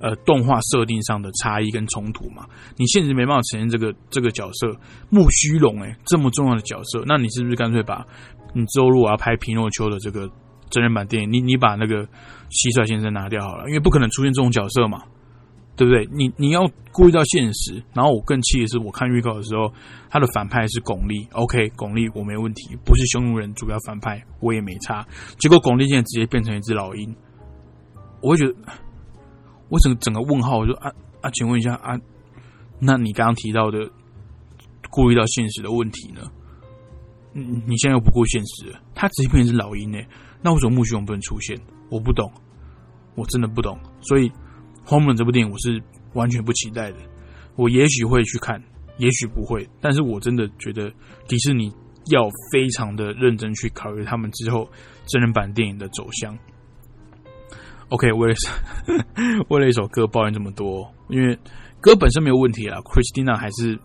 S1: 呃动画设定上的差异跟冲突嘛。你现实没办法呈现这个这个角色木须龙诶这么重要的角色，那你是不是干脆把你之后如果要拍皮诺丘的这个真人版电影，你你把那个蟋蟀先生拿掉好了，因为不可能出现这种角色嘛。对不对？你你要顾虑到现实，然后我更气的是，我看预告的时候，他的反派是巩俐。OK，巩俐我没问题，不是匈奴人主要反派，我也没差。结果巩俐现在直接变成一只老鹰，我会觉得，我整整个问号，我就啊啊，请问一下啊，那你刚刚提到的顾虑到现实的问题呢？嗯，你现在又不顾现实，他直接变成一只老鹰呢？那为什么木须龙不能出现？我不懂，我真的不懂，所以。《Home Run》这部电影我是完全不期待的，我也许会去看，也许不会，但是我真的觉得迪士尼要非常的认真去考虑他们之后真人版电影的走向。OK，为了 (laughs) 为了一首歌抱怨这么多，因为歌本身没有问题啦，Christina 还是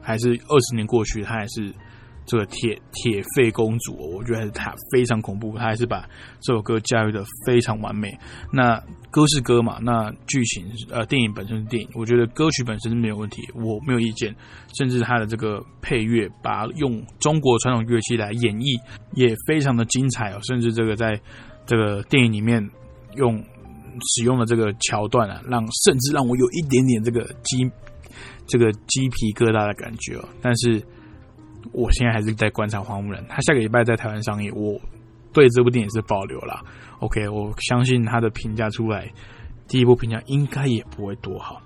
S1: 还是二十年过去，她还是。这个铁铁肺公主，我觉得她非常恐怖，她还是把这首歌驾驭的非常完美。那歌是歌嘛，那剧情呃电影本身是电影，我觉得歌曲本身是没有问题，我没有意见。甚至它的这个配乐，把用中国传统乐器来演绎，也非常的精彩哦。甚至这个在这个电影里面用使用的这个桥段啊，让甚至让我有一点点这个鸡这个鸡皮疙瘩的感觉哦。但是。我现在还是在观察《花木兰》，他下个礼拜在台湾上映，我对这部电影是保留了。OK，我相信他的评价出来，第一部评价应该也不会多好。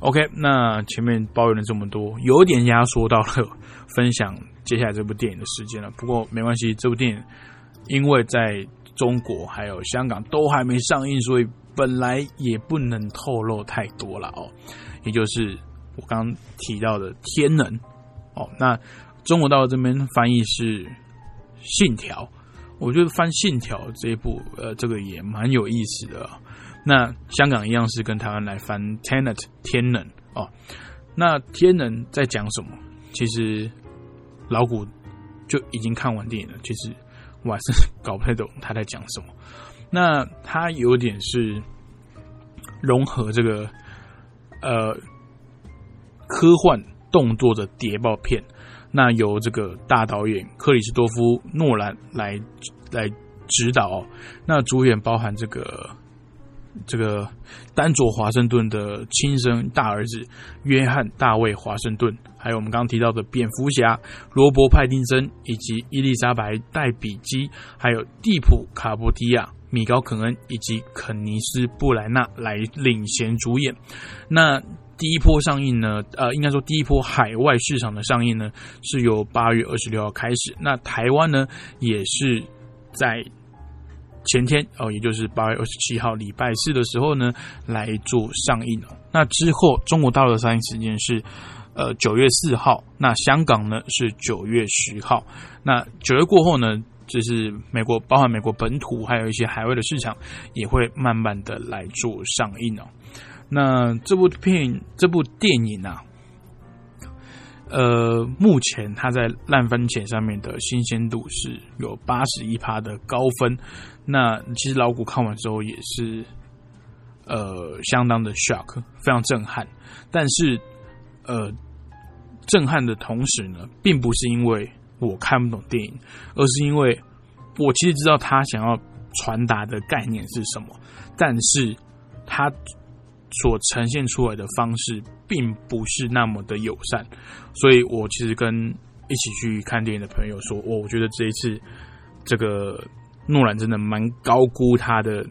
S1: OK，那前面抱怨了这么多，有点压缩到了分享接下来这部电影的时间了。不过没关系，这部电影因为在中国还有香港都还没上映，所以本来也不能透露太多了哦。也就是我刚刚提到的《天能》哦，那。中国到这边翻译是《信条》，我觉得翻《信条》这一部，呃，这个也蛮有意思的。那香港一样是跟台湾来翻《Tenet》天能哦。那天能在讲什么？其实老古就已经看完电影了，其实我还是搞不太懂他在讲什么。那他有点是融合这个呃科幻动作的谍报片。那由这个大导演克里斯多夫诺兰来来指导，那主演包含这个这个丹佐华盛顿的亲生大儿子约翰大卫华盛顿，还有我们刚刚提到的蝙蝠侠罗伯派丁森，以及伊丽莎白戴比基，还有蒂普卡波迪亚、米高肯恩以及肯尼斯布莱纳来领衔主演。那第一波上映呢，呃，应该说第一波海外市场的上映呢，是由八月二十六号开始。那台湾呢，也是在前天哦，也就是八月二十七号礼拜四的时候呢，来做上映哦。那之后，中国大陆的上映时间是呃九月四号，那香港呢是九月十号。那九月过后呢，就是美国，包含美国本土，还有一些海外的市场，也会慢慢的来做上映哦。那这部片这部电影啊，呃，目前它在烂番茄上面的新鲜度是有八十一趴的高分。那其实老谷看完之后也是，呃，相当的 shock，非常震撼。但是，呃，震撼的同时呢，并不是因为我看不懂电影，而是因为我其实知道他想要传达的概念是什么，但是他。所呈现出来的方式并不是那么的友善，所以我其实跟一起去看电影的朋友说，我我觉得这一次这个诺兰真的蛮高估他的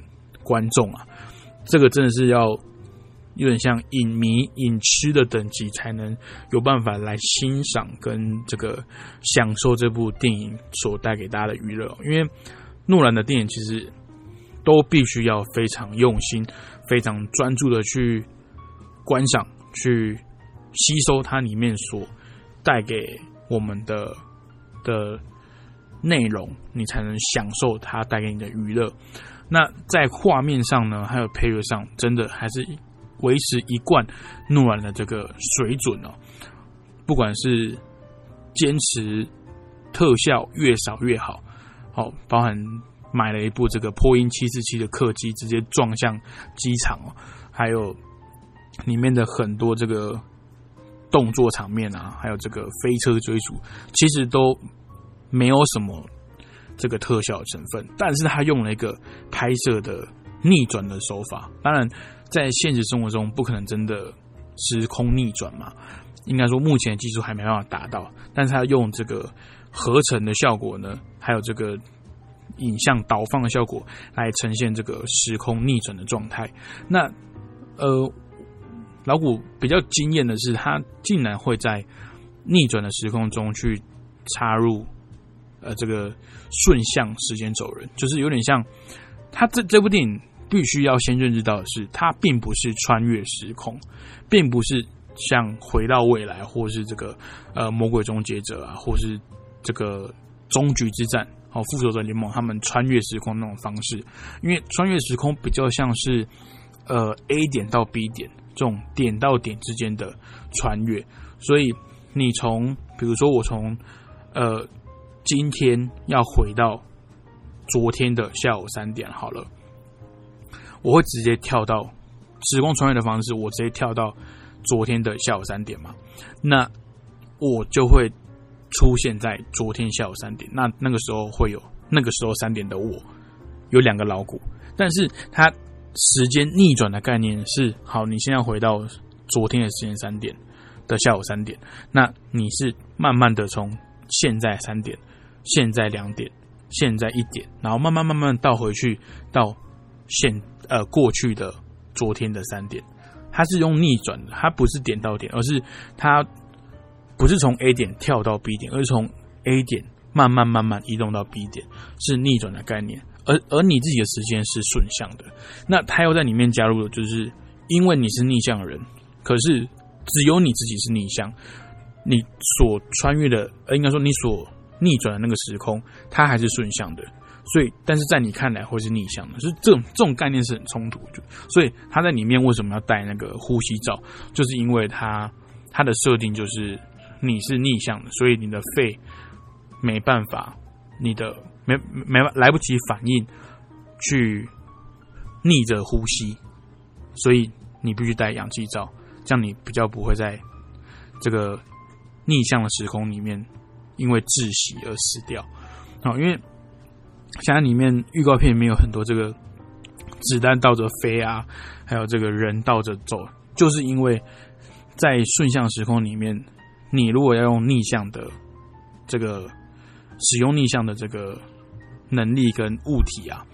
S1: 观众啊，这个真的是要有点像影迷、影痴的等级，才能有办法来欣赏跟这个享受这部电影所带给大家的娱乐。因为诺兰的电影其实都必须要非常用心、非常专注的去观赏、去吸收它里面所带给我们的的。内容，你才能享受它带给你的娱乐。那在画面上呢，还有配乐上，真的还是维持一贯诺兰的这个水准哦。不管是坚持特效越少越好，好，包含买了一部这个波音七四七的客机直接撞向机场哦，还有里面的很多这个动作场面啊，还有这个飞车追逐，其实都。没有什么这个特效成分，但是他用了一个拍摄的逆转的手法。当然，在现实生活中不可能真的时空逆转嘛，应该说目前的技术还没办法达到。但是他用这个合成的效果呢，还有这个影像倒放的效果来呈现这个时空逆转的状态。那呃，老古比较惊艳的是，他竟然会在逆转的时空中去插入。呃，这个顺向时间走人，就是有点像他这这部电影必须要先认知到的是，它并不是穿越时空，并不是像回到未来，或是这个呃魔鬼终结者啊，或是这个终局之战，哦复仇者联盟他们穿越时空那种方式，因为穿越时空比较像是呃 A 点到 B 点这种点到点之间的穿越，所以你从比如说我从呃。今天要回到昨天的下午三点好了，我会直接跳到时空穿越的方式，我直接跳到昨天的下午三点嘛？那我就会出现在昨天下午三点。那那个时候会有那个时候三点的我，有两个老股，但是它时间逆转的概念是：好，你现在回到昨天的时间三点的下午三点，那你是慢慢的从现在三点。现在两点，现在一点，然后慢慢慢慢倒回去到现呃过去的昨天的三点，它是用逆转的，它不是点到点，而是它不是从 A 点跳到 B 点，而是从 A 点慢慢慢慢移动到 B 点，是逆转的概念。而而你自己的时间是顺向的，那他又在里面加入了，就是因为你是逆向的人，可是只有你自己是逆向，你所穿越的，呃，应该说你所。逆转的那个时空，它还是顺向的，所以，但是在你看来会是逆向的，是这种这种概念是很冲突。就所以他在里面为什么要戴那个呼吸罩，就是因为他他的设定就是你是逆向的，所以你的肺没办法，你的没没来不及反应去逆着呼吸，所以你必须戴氧气罩，这样你比较不会在这个逆向的时空里面。因为窒息而死掉，好，因为现在里面预告片里面有很多这个子弹倒着飞啊，还有这个人倒着走，就是因为在顺向时空里面，你如果要用逆向的这个使用逆向的这个能力跟物体啊，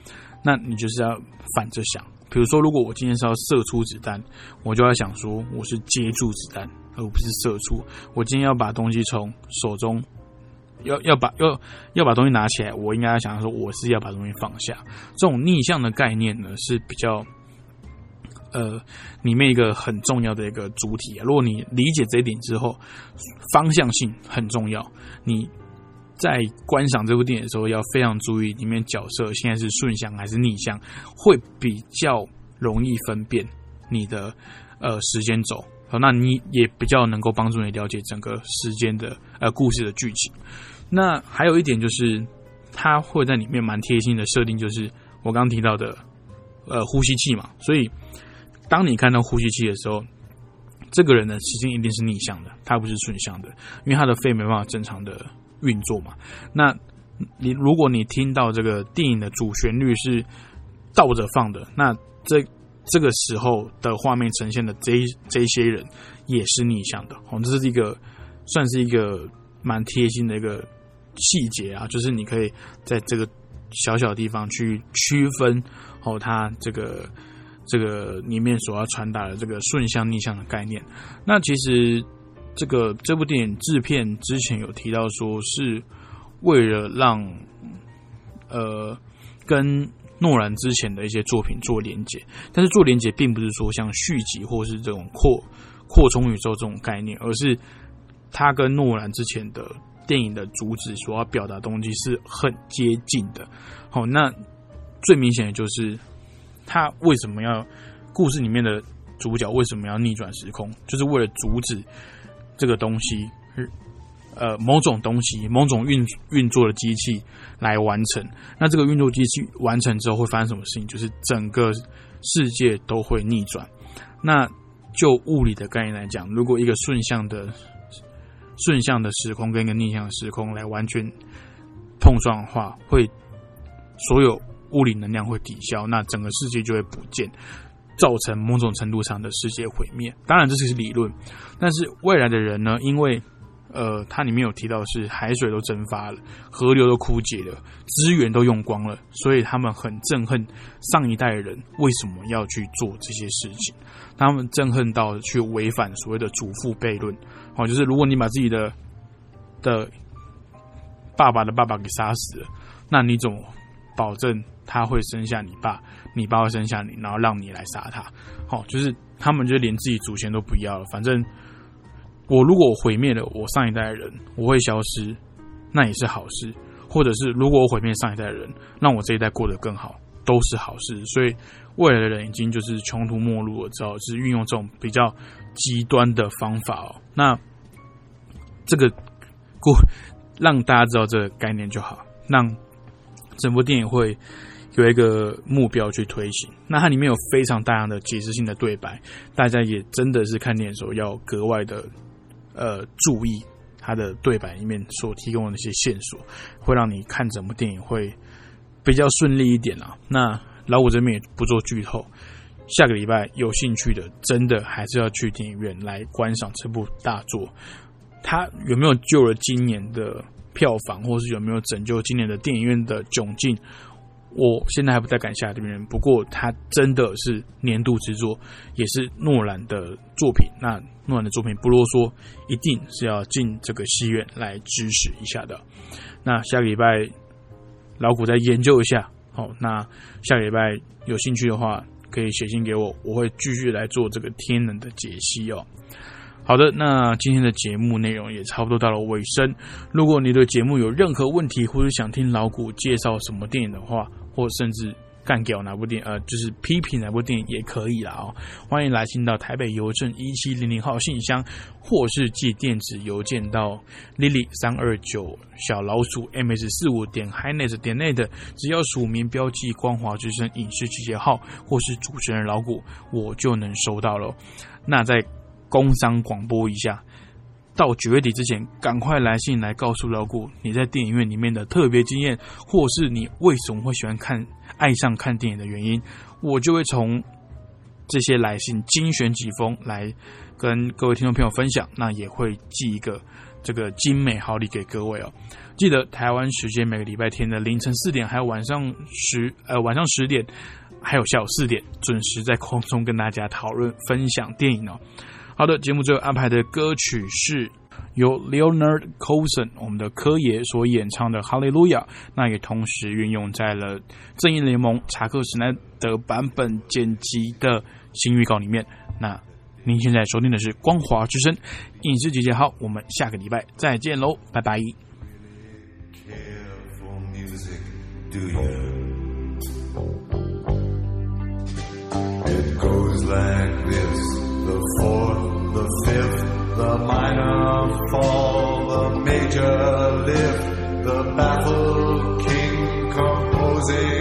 S1: 那你就是要反着想。比如说，如果我今天是要射出子弹，我就要想说我是接住子弹，而不是射出。我今天要把东西从手中。要要把要要把东西拿起来，我应该要想说，我是要把东西放下。这种逆向的概念呢，是比较呃里面一个很重要的一个主体。如果你理解这一点之后，方向性很重要。你在观赏这部电影的时候，要非常注意里面角色现在是顺向还是逆向，会比较容易分辨你的呃时间轴。那你也比较能够帮助你了解整个时间的呃故事的剧情。那还有一点就是，它会在里面蛮贴心的设定，就是我刚刚提到的，呃，呼吸器嘛。所以，当你看到呼吸器的时候，这个人的时间一定是逆向的，他不是顺向的，因为他的肺没办法正常的运作嘛。那你如果你听到这个电影的主旋律是倒着放的，那这这个时候的画面呈现的这这些人也是逆向的。哦，这是一个算是一个蛮贴心的一个。细节啊，就是你可以在这个小小的地方去区分哦，它这个这个里面所要传达的这个顺向逆向的概念。那其实这个这部电影制片之前有提到说，是为了让呃跟诺兰之前的一些作品做连接，但是做连接并不是说像续集或是这种扩扩充宇宙这种概念，而是他跟诺兰之前的。电影的主旨所要表达东西是很接近的，好，那最明显的就是他为什么要故事里面的主角为什么要逆转时空，就是为了阻止这个东西，呃，某种东西、某种运运作的机器来完成。那这个运作机器完成之后会发生什么事情？就是整个世界都会逆转。那就物理的概念来讲，如果一个顺向的。顺向的时空跟一个逆向的时空来完全碰撞的话，会所有物理能量会抵消，那整个世界就会不见，造成某种程度上的世界毁灭。当然这是理论，但是未来的人呢？因为呃，它里面有提到是海水都蒸发了，河流都枯竭了，资源都用光了，所以他们很憎恨上一代人为什么要去做这些事情，他们憎恨到去违反所谓的祖父悖论。哦，就是如果你把自己的的爸爸的爸爸给杀死了，那你怎么保证他会生下你爸？你爸会生下你，然后让你来杀他？好，就是他们就连自己祖先都不要了。反正我如果毁灭了我上一代的人，我会消失，那也是好事；或者是如果我毁灭上一代的人，让我这一代过得更好，都是好事。所以未来的人已经就是穷途末路了，只好是运用这种比较。极端的方法哦，那这个过让大家知道这个概念就好，让整部电影会有一个目标去推行。那它里面有非常大量的解释性的对白，大家也真的是看电影的时候要格外的呃注意它的对白里面所提供的那些线索，会让你看整部电影会比较顺利一点啊。那老五这边也不做剧透。下个礼拜有兴趣的，真的还是要去电影院来观赏这部大作。它有没有救了今年的票房，或是有没有拯救今年的电影院的窘境？我现在还不太敢下定论。不过，它真的是年度之作，也是诺兰的作品。那诺兰的作品不啰嗦，一定是要进这个戏院来支持一下的。那下个礼拜老谷再研究一下。好，那下个礼拜有兴趣的话。可以写信给我，我会继续来做这个天能的解析哦。好的，那今天的节目内容也差不多到了尾声。如果你对节目有任何问题，或者想听老谷介绍什么电影的话，或甚至。干掉哪部电影呃，就是批评哪部电影也可以了哦。欢迎来信到台北邮政一七零零号信箱，或是寄电子邮件到 lily 三二九小老鼠 ms 四五点 hinet 点 net，只要署名标记光华之声影视集结号或是主持人老谷，我就能收到了。那在工商广播一下。到九月底之前，赶快来信来告诉老顾你在电影院里面的特别经验，或是你为什么会喜欢看、爱上看电影的原因，我就会从这些来信精选几封来跟各位听众朋友分享。那也会寄一个这个精美好礼给各位哦。记得台湾时间每个礼拜天的凌晨四点，还有晚上十呃晚上十点，还有下午四点，准时在空中跟大家讨论分享电影哦。好的，节目最后安排的歌曲是由 Leonard Coulson 我们的科爷所演唱的《哈利路亚》，那也同时运用在了《正义联盟》查克·史奈德版本剪辑的新预告里面。那您现在收听的是《光华之声》影视集结号，我们下个礼拜再见喽，拜拜。
S3: the fourth, the fifth, the minor fall, the major lift, the baffled king composing